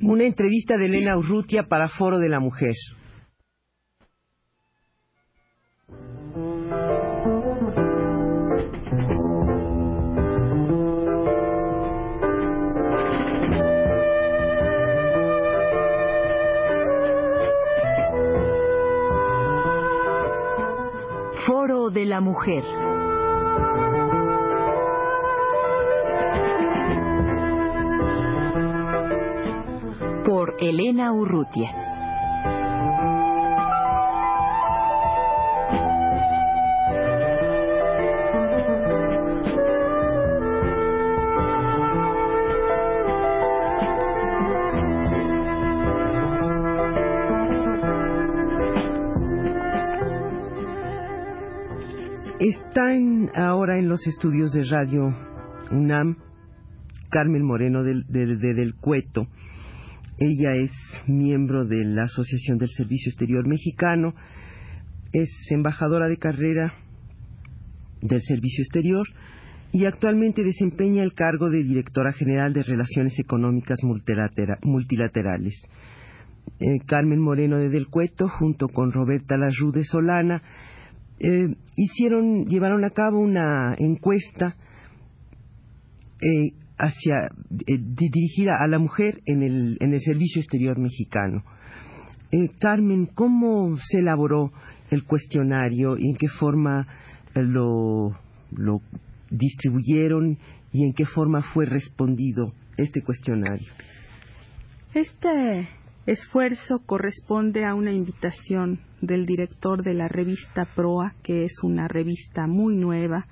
Una entrevista de Elena Urrutia para Foro de la Mujer. Foro de la Mujer. Por Elena Urrutia. Están ahora en los estudios de Radio UNAM Carmen Moreno del, del, de Del Cueto. Ella es miembro de la Asociación del Servicio Exterior Mexicano, es embajadora de carrera del Servicio Exterior y actualmente desempeña el cargo de directora general de Relaciones Económicas Multilaterales. Eh, Carmen Moreno de Del Cueto, junto con Roberta Larrude Solana, eh, hicieron, llevaron a cabo una encuesta eh, hacia, eh, dirigida a la mujer en el, en el servicio exterior mexicano. Eh, Carmen, ¿cómo se elaboró el cuestionario y en qué forma eh, lo, lo distribuyeron y en qué forma fue respondido este cuestionario? Este esfuerzo corresponde a una invitación del director de la revista Proa, que es una revista muy nueva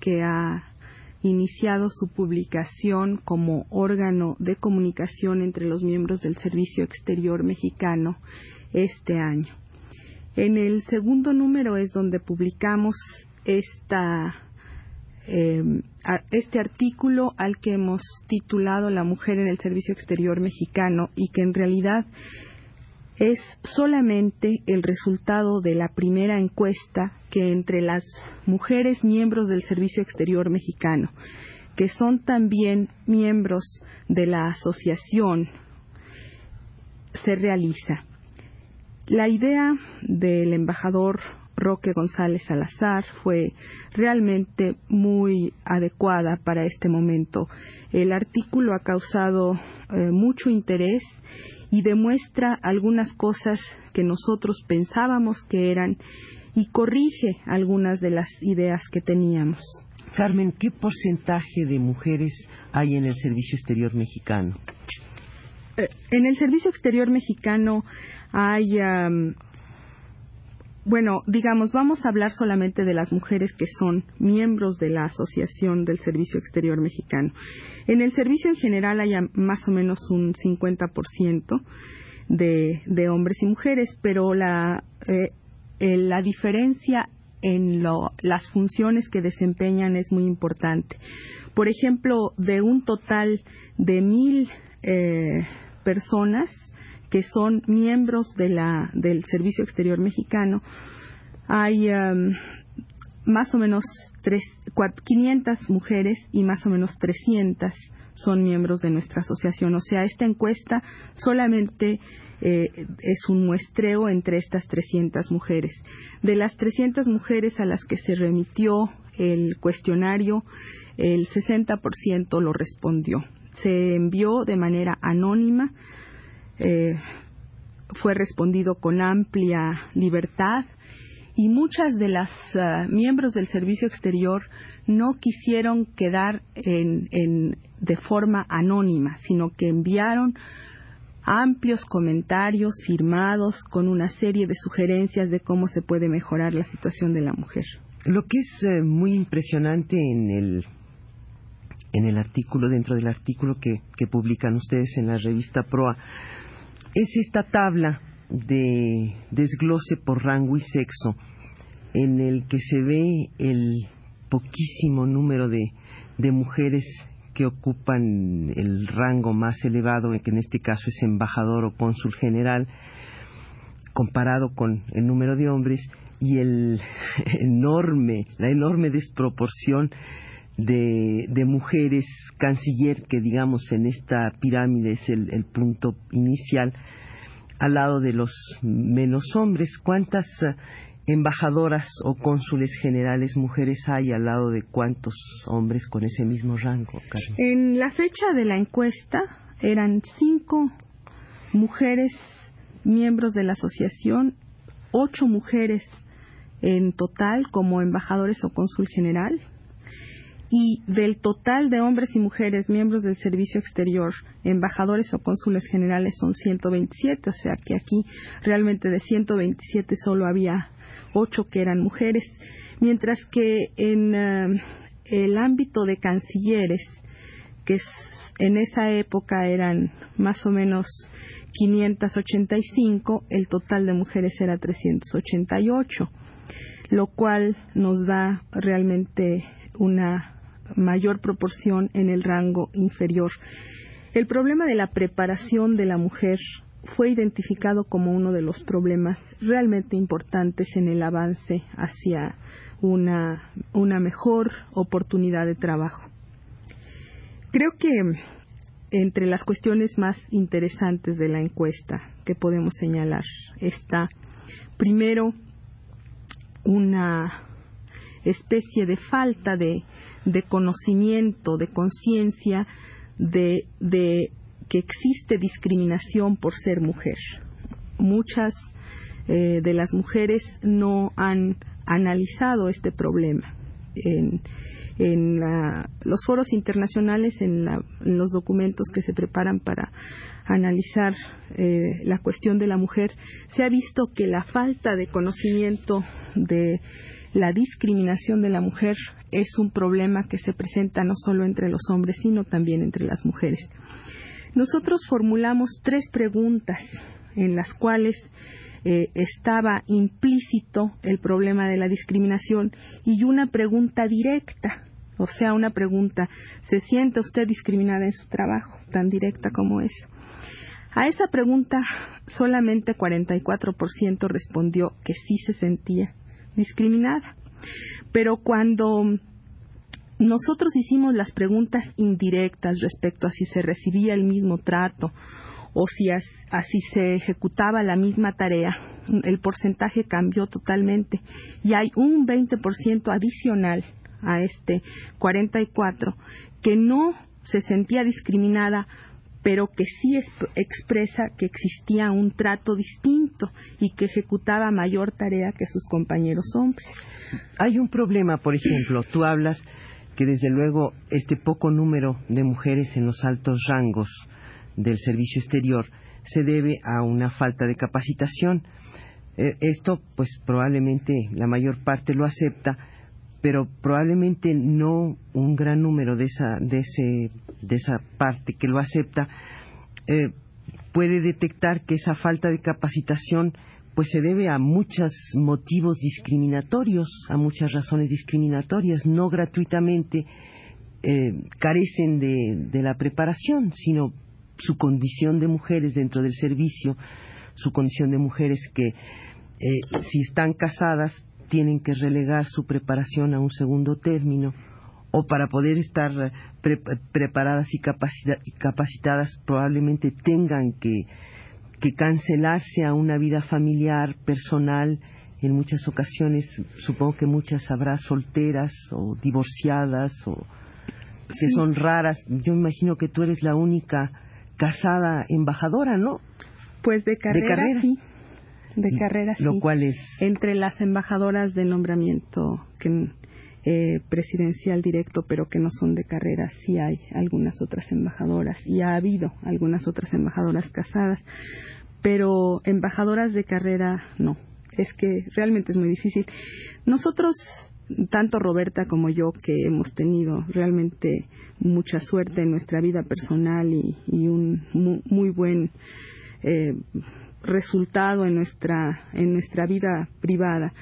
que ha iniciado su publicación como órgano de comunicación entre los miembros del Servicio Exterior mexicano este año. En el segundo número es donde publicamos esta, eh, este artículo al que hemos titulado La mujer en el Servicio Exterior mexicano y que en realidad es solamente el resultado de la primera encuesta que entre las mujeres miembros del Servicio Exterior mexicano, que son también miembros de la asociación, se realiza. La idea del embajador Roque González Salazar fue realmente muy adecuada para este momento. El artículo ha causado eh, mucho interés y demuestra algunas cosas que nosotros pensábamos que eran y corrige algunas de las ideas que teníamos. Carmen, ¿qué porcentaje de mujeres hay en el Servicio Exterior Mexicano? Eh, en el Servicio Exterior Mexicano hay um, bueno, digamos, vamos a hablar solamente de las mujeres que son miembros de la Asociación del Servicio Exterior Mexicano. En el servicio en general hay más o menos un 50% de, de hombres y mujeres, pero la, eh, la diferencia en lo, las funciones que desempeñan es muy importante. Por ejemplo, de un total de mil eh, personas, que son miembros de la, del Servicio Exterior Mexicano, hay um, más o menos tres, 500 mujeres y más o menos 300 son miembros de nuestra asociación. O sea, esta encuesta solamente eh, es un muestreo entre estas 300 mujeres. De las 300 mujeres a las que se remitió el cuestionario, el 60% lo respondió. Se envió de manera anónima eh, fue respondido con amplia libertad y muchas de las uh, miembros del servicio exterior no quisieron quedar en, en, de forma anónima, sino que enviaron amplios comentarios firmados con una serie de sugerencias de cómo se puede mejorar la situación de la mujer. Lo que es eh, muy impresionante en el en el artículo, dentro del artículo que, que publican ustedes en la revista Proa, es esta tabla de desglose por rango y sexo en el que se ve el poquísimo número de, mujeres que ocupan el rango más elevado, que en este caso es embajador o cónsul general, comparado con el número de hombres y el enorme, la enorme desproporción de, mujeres canciller, que digamos en esta pirámide es el, punto inicial, al lado de los menos hombres. ¿Cuántas eh, embajadoras o cónsules generales mujeres hay al lado de cuántos hombres con ese mismo rango? En la fecha de la encuesta eran cinco mujeres miembros de la asociación, ocho mujeres en total como embajadores o cónsul general y del total de hombres y mujeres miembros del servicio exterior, embajadores o cónsules generales son 127, o sea que aquí realmente de 127 solo había 8 que eran mujeres, mientras que en eh, el ámbito de cancilleres, que en esa época eran más o menos 585, el total de mujeres era 388, lo cual nos da realmente una mayor proporción en el rango inferior. El problema de la preparación de la mujer fue identificado como uno de los problemas realmente importantes en el avance hacia una, una mejor oportunidad de trabajo. Creo que entre las cuestiones más interesantes de la encuesta que podemos señalar está, primero, una especie de falta de, conocimiento, de conciencia de, que existe discriminación por ser mujer. Muchas eh, de las mujeres no han analizado este problema. En, los foros internacionales, en, los documentos que se preparan para analizar eh, la cuestión de la mujer, se ha visto que la falta de conocimiento de la discriminación de la mujer es un problema que se presenta no solo entre los hombres, sino también entre las mujeres. Nosotros formulamos tres preguntas en las cuales eh, estaba implícito el problema de la discriminación y una pregunta directa, o sea, una pregunta, ¿se siente usted discriminada en su trabajo? Tan directa como es. A esa pregunta solamente 44% respondió que sí se sentía discriminada. Pero cuando nosotros hicimos las preguntas indirectas respecto a si se recibía el mismo trato o si así se ejecutaba la misma tarea, el porcentaje cambió totalmente y hay un 20% adicional a este 44 que no se sentía discriminada pero que sí expresa que existía un trato distinto y que ejecutaba mayor tarea que sus compañeros hombres. Hay un problema, por ejemplo, tú hablas que desde luego este poco número de mujeres en los altos rangos del servicio exterior se debe a una falta de capacitación. Eh, esto, pues probablemente la mayor parte lo acepta, pero probablemente no un gran número de esa, de ese, de esa parte que lo acepta eh, puede detectar que esa falta de capacitación pues se debe a muchos motivos discriminatorios, a muchas razones discriminatorias, no gratuitamente eh, carecen de, de, la preparación, sino su condición de mujeres dentro del servicio, su condición de mujeres que eh, si están casadas tienen que relegar su preparación a un segundo término o para poder estar preparadas y capacitadas probablemente tengan que, que cancelarse a una vida familiar, personal, en muchas ocasiones, supongo que muchas habrá solteras o divorciadas o que son raras. Yo imagino que tú eres la única casada embajadora, ¿no? Pues de carrera, sí de carrera, Lo cual es... Entre las embajadoras de nombramiento que, eh, presidencial directo, pero que no son de carrera, sí hay algunas otras embajadoras y ha habido algunas otras embajadoras casadas, pero embajadoras de carrera no. Es que realmente es muy difícil. Nosotros tanto Roberta como yo que hemos tenido realmente mucha suerte en nuestra vida personal y, un muy, buen eh, resultado en nuestra, en nuestra vida privada.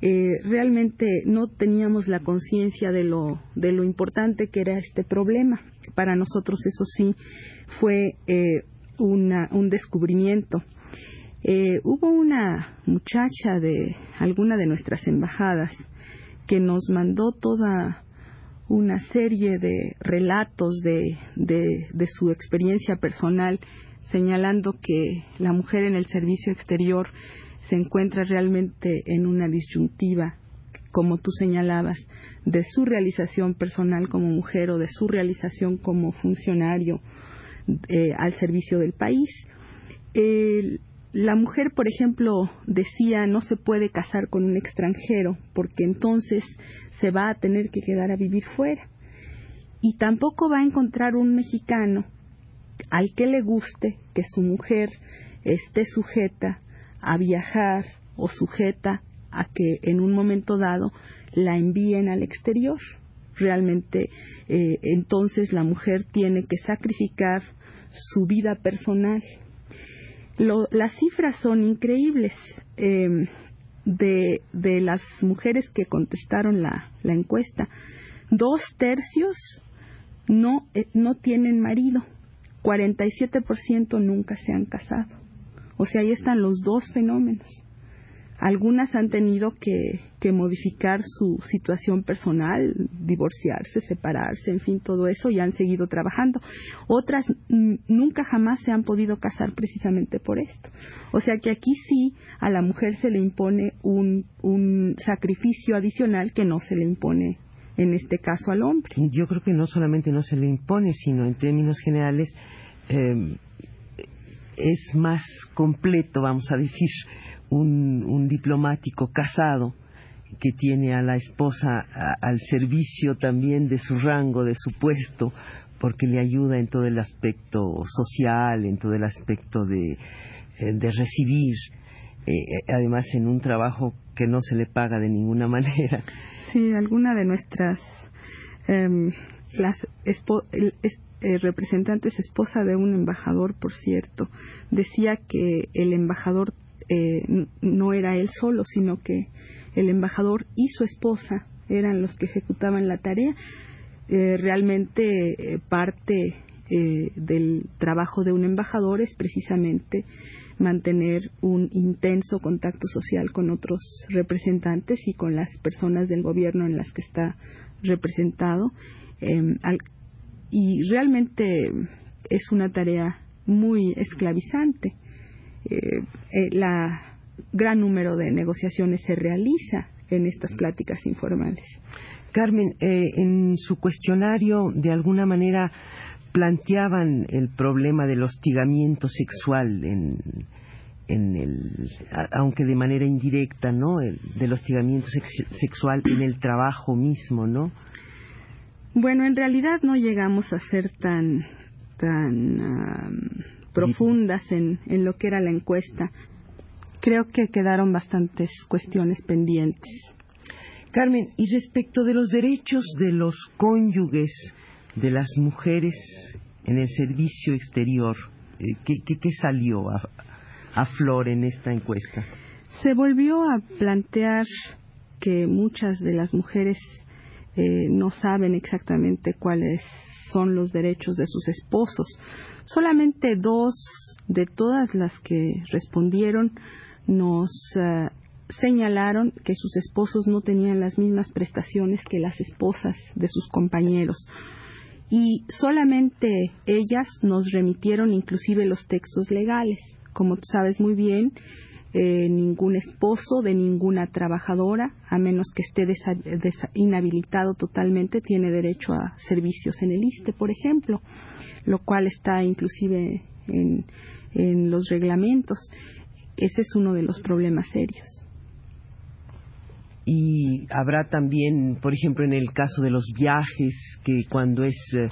Eh, realmente no teníamos la conciencia de lo, de lo importante que era este problema. Para nosotros eso sí fue eh, un descubrimiento. Eh, hubo una muchacha de alguna de nuestras embajadas que nos mandó toda una serie de relatos de, de, su experiencia personal señalando que la mujer en el servicio exterior se encuentra realmente en una disyuntiva, como tú señalabas, de su realización personal como mujer o de su realización como funcionario eh, al servicio del país. la mujer, por ejemplo, decía no se puede casar con un extranjero porque entonces se va a tener que quedar a vivir fuera. Y tampoco va a encontrar un mexicano al que le guste que su mujer esté sujeta a viajar o sujeta a que en un momento dado la envíen al exterior. Realmente eh, entonces la mujer tiene que sacrificar su vida personal. las cifras son increíbles. Em, de, de, las mujeres que contestaron la, la encuesta, dos tercios no, eh, no tienen marido, 47% nunca se han casado. O sea, ahí están los dos fenómenos. Algunas han tenido que, modificar su situación personal, divorciarse, separarse, en fin, todo eso y han seguido trabajando. Otras nunca jamás se han podido casar precisamente por esto. O sea que aquí sí a la mujer se le impone un, un sacrificio adicional que no se le impone en este caso al hombre. Yo creo que no solamente no se le impone, sino en términos generales eh, es más completo, vamos a decir, un, diplomático casado que tiene a la esposa al servicio también de su rango, de su puesto, porque le ayuda en todo el aspecto social, en todo el aspecto de, eh, de recibir, eh, además en un trabajo que no se le paga de ninguna manera. Sí, alguna de nuestras em, las eh, representantes, esposa de un embajador, por cierto, decía que el embajador eh, no era él solo, sino que el embajador y su esposa eran los que ejecutaban la tarea. Eh, realmente eh, parte del trabajo de un embajador es precisamente mantener un intenso contacto social con otros representantes y con las personas del gobierno en las que está representado. Em, y realmente es una tarea muy esclavizante eh, eh, la gran número de negociaciones se realiza en estas pláticas informales. Carmen, eh, en su cuestionario de alguna manera planteaban el problema del hostigamiento sexual en, en el, aunque de manera indirecta, ¿no? del hostigamiento sexual en el trabajo mismo, ¿no? Bueno, en realidad no llegamos a ser tan tan profundas en, en lo que era la encuesta. Creo que quedaron bastantes cuestiones pendientes. Carmen, y respecto de los derechos de los cónyuges de las mujeres en el servicio exterior, eh, ¿qué, qué, salió a, a, flor en esta encuesta? Se volvió a plantear que muchas de las mujeres eh, no saben exactamente cuáles son los derechos de sus esposos. Solamente dos de todas las que respondieron nos eh, señalaron que sus esposos no tenían las mismas prestaciones que las esposas de sus compañeros. Y solamente ellas nos remitieron inclusive los textos legales. Como tú sabes muy bien, eh, ningún esposo de ninguna trabajadora, a menos que esté inhabilitado totalmente, tiene derecho a servicios en el ISTE, por ejemplo, lo cual está inclusive en, en los reglamentos. Ese es uno de los problemas serios. Y habrá también, por ejemplo, en el caso de los viajes, que cuando es eh,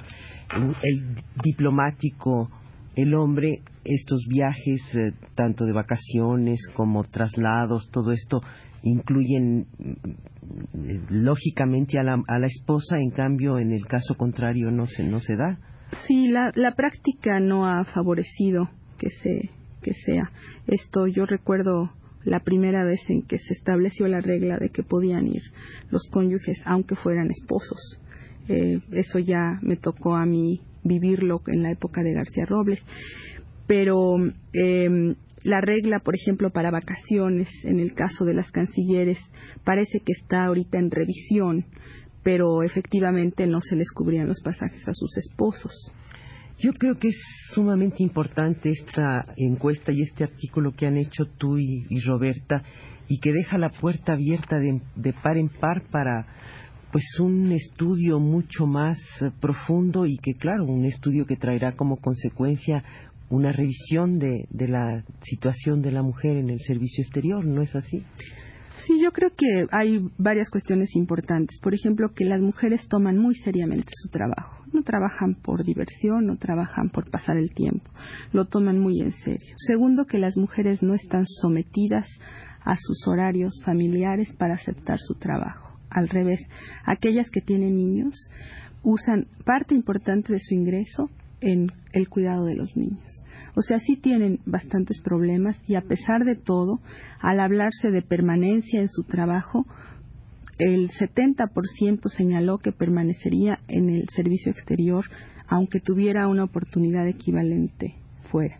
el diplomático el hombre estos viajes, eh, tanto de vacaciones como traslados, todo esto incluyen mm, lógicamente a la, a la esposa, en cambio en el caso contrario no se, no se da. Sí, la, la práctica no ha favorecido que, se, que sea. Esto yo recuerdo la primera vez en que se estableció la regla de que podían ir los cónyuges aunque fueran esposos. Eh, eso ya me tocó a mí vivirlo en la época de García Robles. Pero em, la regla, por ejemplo, para vacaciones, en el caso de las cancilleres, parece que está ahorita en revisión, pero efectivamente no se les cubrían los pasajes a sus esposos. Yo creo que es sumamente importante esta encuesta y este artículo que han hecho tú y, Roberta y que deja la puerta abierta de, par en par para pues un estudio mucho más eh, profundo y que claro, un estudio que traerá como consecuencia una revisión de, de la situación de la mujer en el servicio exterior, ¿no es así? Sí, yo creo que hay varias cuestiones importantes. Por ejemplo, que las mujeres toman muy seriamente su trabajo. No trabajan por diversión, no trabajan por pasar el tiempo. Lo toman muy en serio. Segundo, que las mujeres no están sometidas a sus horarios familiares para aceptar su trabajo. Al revés, aquellas que tienen niños usan parte importante de su ingreso en el cuidado de los niños. O sea, sí tienen bastantes problemas y a pesar de todo, al hablarse de permanencia en su trabajo, el 70% señaló que permanecería en el servicio exterior aunque tuviera una oportunidad equivalente fuera.